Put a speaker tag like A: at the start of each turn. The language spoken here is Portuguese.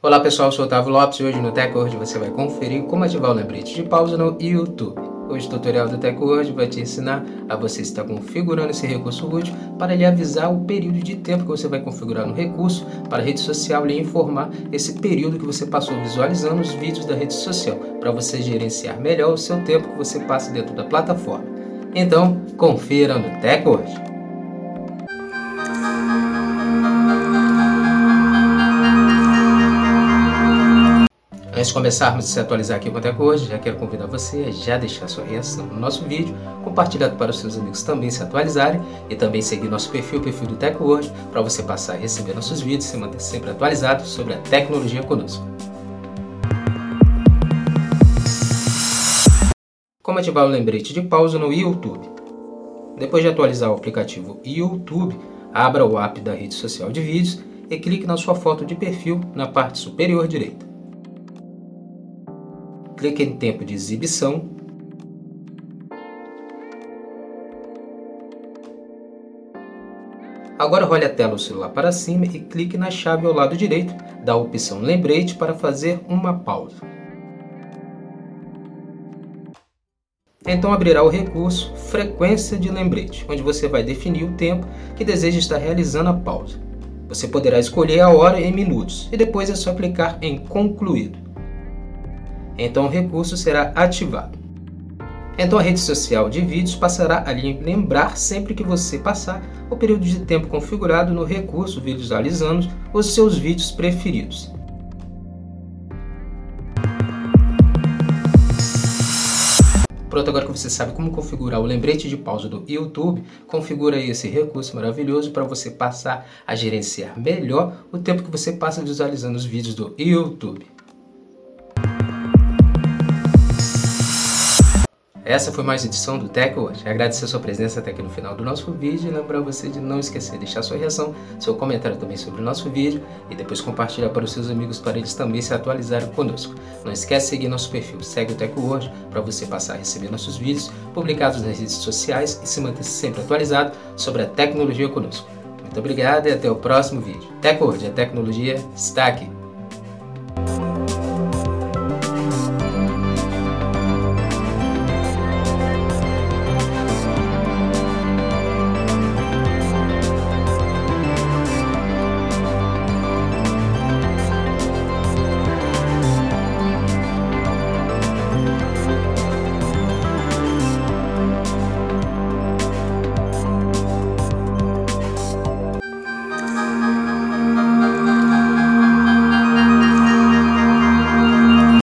A: Olá pessoal, eu sou o Otávio Lopes e hoje no TechWord você vai conferir como ativar o lembrete de pausa no YouTube. Hoje o tutorial do TechWord vai te ensinar a você estar configurando esse recurso útil para lhe avisar o período de tempo que você vai configurar no recurso para a rede social lhe informar esse período que você passou visualizando os vídeos da rede social para você gerenciar melhor o seu tempo que você passa dentro da plataforma. Então, confira no TechWord. Antes de começarmos a se atualizar aqui com a hoje, já quero convidar você a já deixar sua reação no nosso vídeo, compartilhar para os seus amigos também se atualizarem e também seguir nosso perfil, o perfil do TechWord, para você passar a receber nossos vídeos e se manter sempre atualizado sobre a tecnologia conosco. Como ativar o lembrete de pausa no YouTube? Depois de atualizar o aplicativo YouTube, abra o app da rede social de vídeos e clique na sua foto de perfil na parte superior direita clique em tempo de exibição. Agora role a tela do celular para cima e clique na chave ao lado direito da opção lembrete para fazer uma pausa. Então abrirá o recurso Frequência de lembrete, onde você vai definir o tempo que deseja estar realizando a pausa. Você poderá escolher a hora em minutos e depois é só clicar em Concluído então o recurso será ativado. Então a rede social de vídeos passará a lembrar sempre que você passar o período de tempo configurado no recurso visualizando os seus vídeos preferidos. Pronto, agora que você sabe como configurar o lembrete de pausa do YouTube, configura esse recurso maravilhoso para você passar a gerenciar melhor o tempo que você passa visualizando os vídeos do YouTube. Essa foi mais edição do Tech hoje. Agradecer a sua presença até aqui no final do nosso vídeo e lembrar você de não esquecer de deixar sua reação, seu comentário também sobre o nosso vídeo e depois compartilhar para os seus amigos para eles também se atualizarem conosco. Não esquece de seguir nosso perfil, segue o Tech Word para você passar a receber nossos vídeos publicados nas redes sociais e se manter sempre atualizado sobre a tecnologia conosco. Muito obrigado e até o próximo vídeo. Tech Word, a tecnologia está aqui.